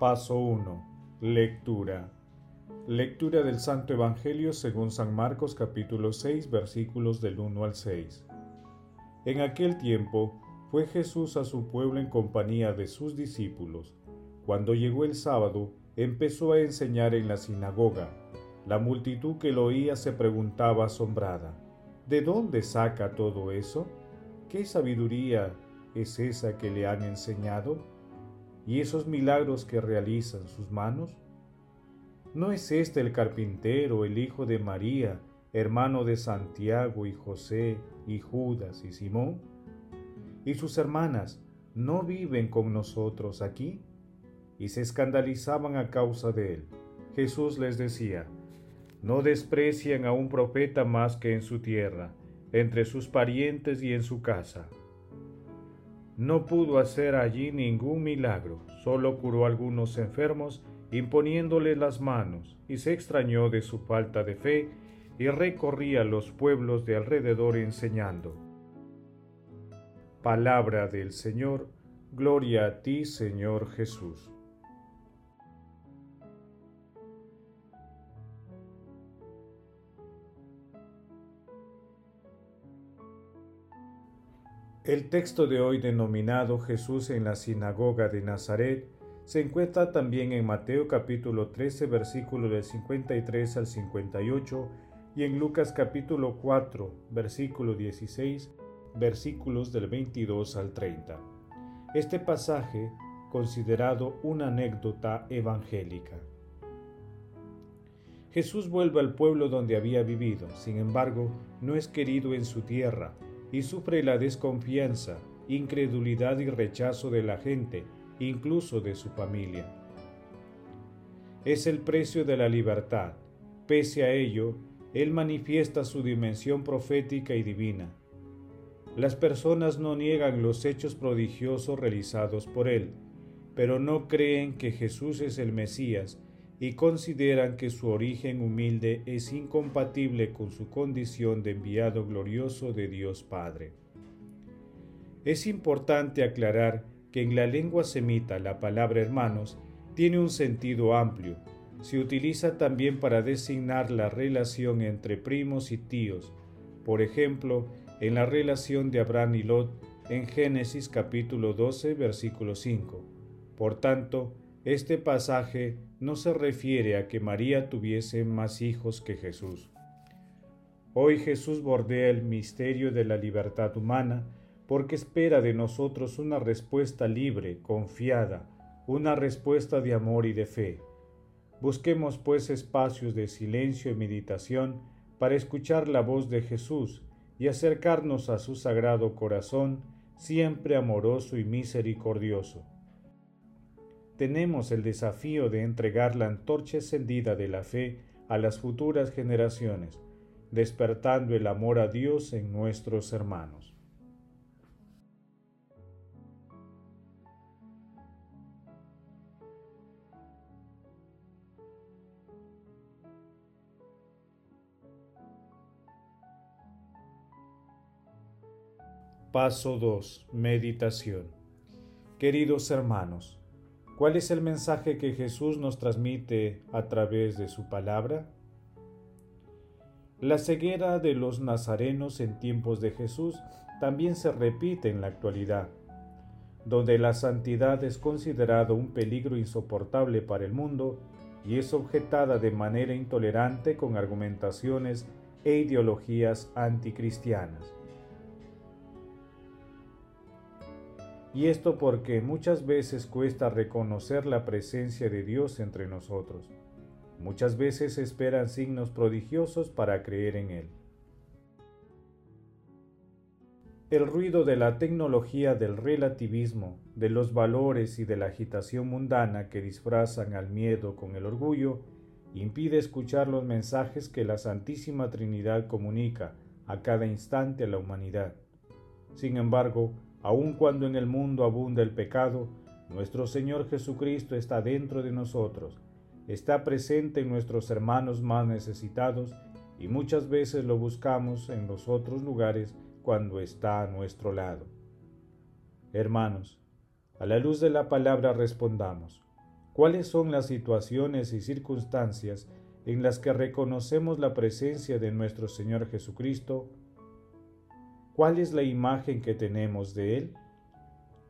Paso 1. Lectura. Lectura del Santo Evangelio según San Marcos capítulo 6 versículos del 1 al 6. En aquel tiempo fue Jesús a su pueblo en compañía de sus discípulos. Cuando llegó el sábado, empezó a enseñar en la sinagoga. La multitud que lo oía se preguntaba asombrada, ¿de dónde saca todo eso? ¿Qué sabiduría es esa que le han enseñado? ¿Y esos milagros que realizan sus manos? ¿No es este el carpintero, el hijo de María, hermano de Santiago y José y Judas y Simón? ¿Y sus hermanas no viven con nosotros aquí? Y se escandalizaban a causa de él. Jesús les decía, no desprecian a un profeta más que en su tierra, entre sus parientes y en su casa. No pudo hacer allí ningún milagro, solo curó algunos enfermos imponiéndole las manos, y se extrañó de su falta de fe, y recorría los pueblos de alrededor enseñando. Palabra del Señor, gloria a ti, Señor Jesús. El texto de hoy denominado Jesús en la sinagoga de Nazaret se encuentra también en Mateo capítulo 13 versículo del 53 al 58 y en Lucas capítulo 4 versículo 16 versículos del 22 al 30. Este pasaje considerado una anécdota evangélica. Jesús vuelve al pueblo donde había vivido, sin embargo, no es querido en su tierra y sufre la desconfianza, incredulidad y rechazo de la gente incluso de su familia. Es el precio de la libertad. Pese a ello, Él manifiesta su dimensión profética y divina. Las personas no niegan los hechos prodigiosos realizados por Él, pero no creen que Jesús es el Mesías y consideran que su origen humilde es incompatible con su condición de enviado glorioso de Dios Padre. Es importante aclarar que en la lengua semita la palabra hermanos tiene un sentido amplio. Se utiliza también para designar la relación entre primos y tíos, por ejemplo, en la relación de Abraham y Lot en Génesis capítulo 12 versículo 5. Por tanto, este pasaje no se refiere a que María tuviese más hijos que Jesús. Hoy Jesús bordea el misterio de la libertad humana porque espera de nosotros una respuesta libre, confiada, una respuesta de amor y de fe. Busquemos pues espacios de silencio y meditación para escuchar la voz de Jesús y acercarnos a su sagrado corazón, siempre amoroso y misericordioso. Tenemos el desafío de entregar la antorcha encendida de la fe a las futuras generaciones, despertando el amor a Dios en nuestros hermanos. Paso 2. Meditación. Queridos hermanos, ¿cuál es el mensaje que Jesús nos transmite a través de su palabra? La ceguera de los nazarenos en tiempos de Jesús también se repite en la actualidad, donde la santidad es considerado un peligro insoportable para el mundo y es objetada de manera intolerante con argumentaciones e ideologías anticristianas. Y esto porque muchas veces cuesta reconocer la presencia de Dios entre nosotros. Muchas veces esperan signos prodigiosos para creer en Él. El ruido de la tecnología del relativismo, de los valores y de la agitación mundana que disfrazan al miedo con el orgullo, impide escuchar los mensajes que la Santísima Trinidad comunica a cada instante a la humanidad. Sin embargo, aun cuando en el mundo abunda el pecado, nuestro Señor Jesucristo está dentro de nosotros está presente en nuestros hermanos más necesitados y muchas veces lo buscamos en los otros lugares cuando está a nuestro lado. Hermanos, a la luz de la palabra respondamos, ¿cuáles son las situaciones y circunstancias en las que reconocemos la presencia de nuestro Señor Jesucristo? ¿Cuál es la imagen que tenemos de Él?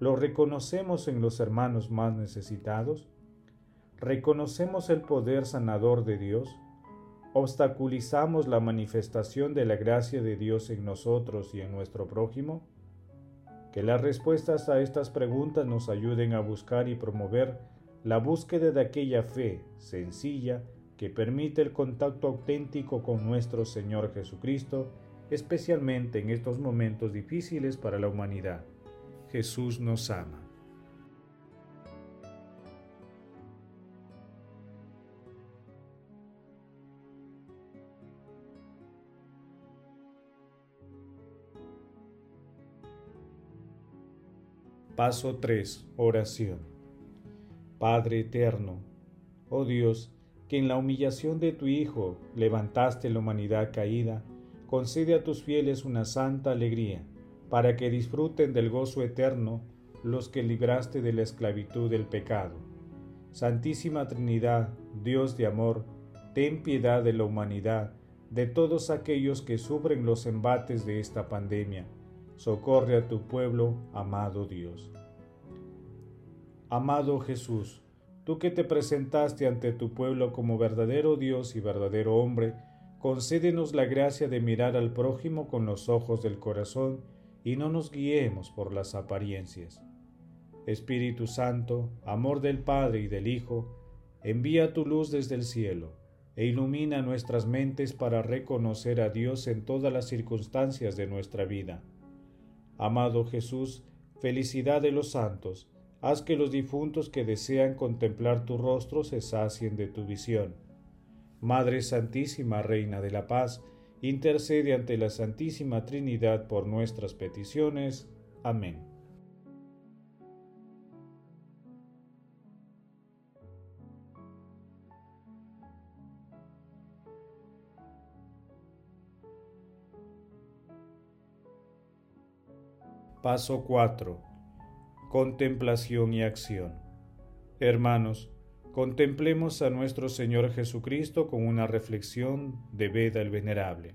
¿Lo reconocemos en los hermanos más necesitados? ¿Reconocemos el poder sanador de Dios? ¿Obstaculizamos la manifestación de la gracia de Dios en nosotros y en nuestro prójimo? Que las respuestas a estas preguntas nos ayuden a buscar y promover la búsqueda de aquella fe sencilla que permite el contacto auténtico con nuestro Señor Jesucristo, especialmente en estos momentos difíciles para la humanidad. Jesús nos ama. Paso 3. Oración. Padre eterno, oh Dios, que en la humillación de tu Hijo levantaste la humanidad caída, concede a tus fieles una santa alegría, para que disfruten del gozo eterno los que libraste de la esclavitud del pecado. Santísima Trinidad, Dios de amor, ten piedad de la humanidad, de todos aquellos que sufren los embates de esta pandemia socorre a tu pueblo, amado Dios. Amado Jesús, tú que te presentaste ante tu pueblo como verdadero Dios y verdadero hombre, concédenos la gracia de mirar al prójimo con los ojos del corazón y no nos guiemos por las apariencias. Espíritu Santo, amor del Padre y del Hijo, envía tu luz desde el cielo e ilumina nuestras mentes para reconocer a Dios en todas las circunstancias de nuestra vida Amado Jesús, felicidad de los santos, haz que los difuntos que desean contemplar tu rostro se sacien de tu visión. Madre Santísima, Reina de la Paz, intercede ante la Santísima Trinidad por nuestras peticiones. Amén. Paso 4. Contemplación y acción. Hermanos, contemplemos a nuestro Señor Jesucristo con una reflexión de Beda el Venerable.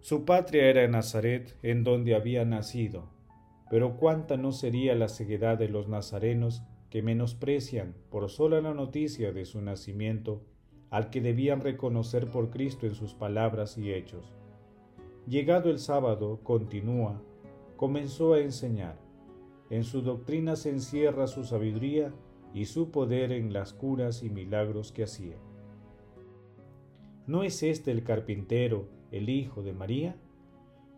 Su patria era Nazaret, en donde había nacido, pero cuánta no sería la ceguedad de los nazarenos que menosprecian por sola la noticia de su nacimiento al que debían reconocer por Cristo en sus palabras y hechos Llegado el sábado, continúa, comenzó a enseñar. En su doctrina se encierra su sabiduría y su poder en las curas y milagros que hacía. ¿No es este el carpintero, el hijo de María?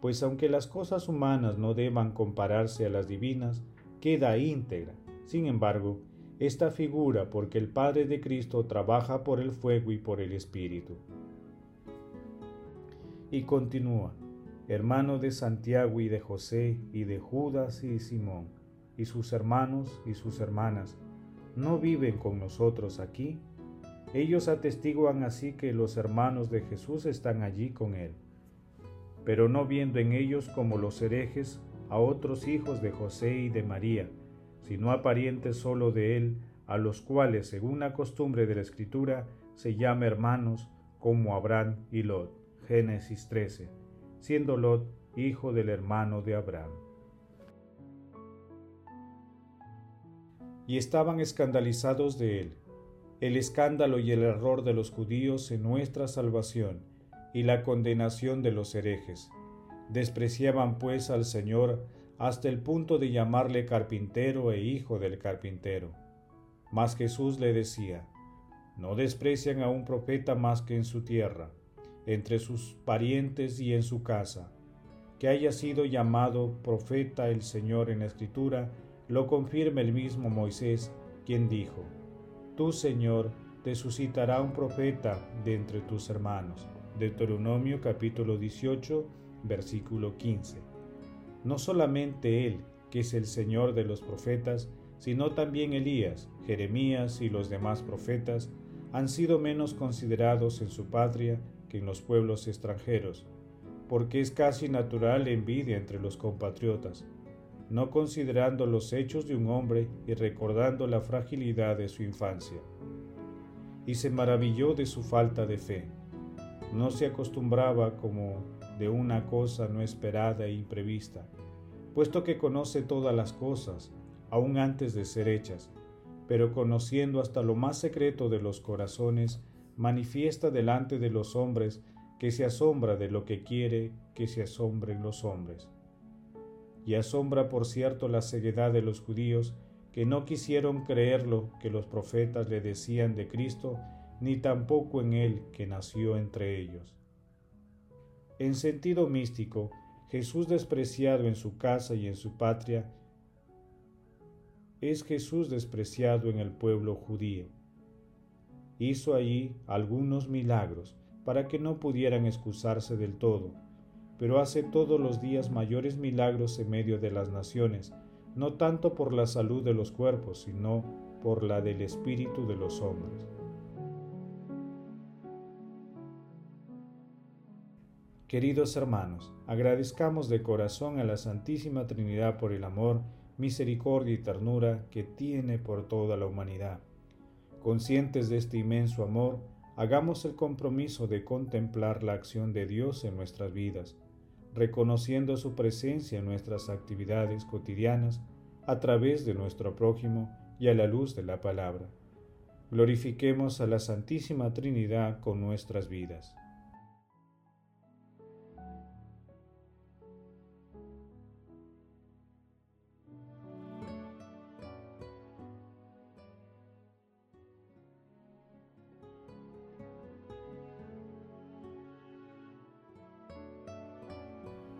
Pues aunque las cosas humanas no deban compararse a las divinas, queda íntegra. Sin embargo, esta figura porque el Padre de Cristo trabaja por el fuego y por el Espíritu y continúa, hermano de Santiago y de José y de Judas y Simón, y sus hermanos y sus hermanas, ¿no viven con nosotros aquí? Ellos atestiguan así que los hermanos de Jesús están allí con él, pero no viendo en ellos como los herejes a otros hijos de José y de María, sino a parientes solo de él, a los cuales, según la costumbre de la Escritura, se llama hermanos como Abraham y Lot. Génesis 13, siendo Lot hijo del hermano de Abraham. Y estaban escandalizados de él, el escándalo y el error de los judíos en nuestra salvación y la condenación de los herejes. Despreciaban pues al Señor hasta el punto de llamarle carpintero e hijo del carpintero. Mas Jesús le decía, no desprecian a un profeta más que en su tierra, entre sus parientes y en su casa. Que haya sido llamado profeta el Señor en la Escritura, lo confirma el mismo Moisés, quien dijo, Tú, Señor, te suscitará un profeta de entre tus hermanos. Deuteronomio capítulo 18, versículo 15. No solamente Él, que es el Señor de los profetas, sino también Elías, Jeremías y los demás profetas han sido menos considerados en su patria que en los pueblos extranjeros, porque es casi natural la envidia entre los compatriotas, no considerando los hechos de un hombre y recordando la fragilidad de su infancia. Y se maravilló de su falta de fe. No se acostumbraba como de una cosa no esperada e imprevista, puesto que conoce todas las cosas, aún antes de ser hechas, pero conociendo hasta lo más secreto de los corazones, manifiesta delante de los hombres que se asombra de lo que quiere que se asombren los hombres. Y asombra por cierto la ceguedad de los judíos que no quisieron creer lo que los profetas le decían de Cristo, ni tampoco en él que nació entre ellos. En sentido místico, Jesús despreciado en su casa y en su patria, es Jesús despreciado en el pueblo judío. Hizo allí algunos milagros para que no pudieran excusarse del todo, pero hace todos los días mayores milagros en medio de las naciones, no tanto por la salud de los cuerpos, sino por la del espíritu de los hombres. Queridos hermanos, agradezcamos de corazón a la Santísima Trinidad por el amor misericordia y ternura que tiene por toda la humanidad. Conscientes de este inmenso amor, hagamos el compromiso de contemplar la acción de Dios en nuestras vidas, reconociendo su presencia en nuestras actividades cotidianas a través de nuestro prójimo y a la luz de la palabra. Glorifiquemos a la Santísima Trinidad con nuestras vidas.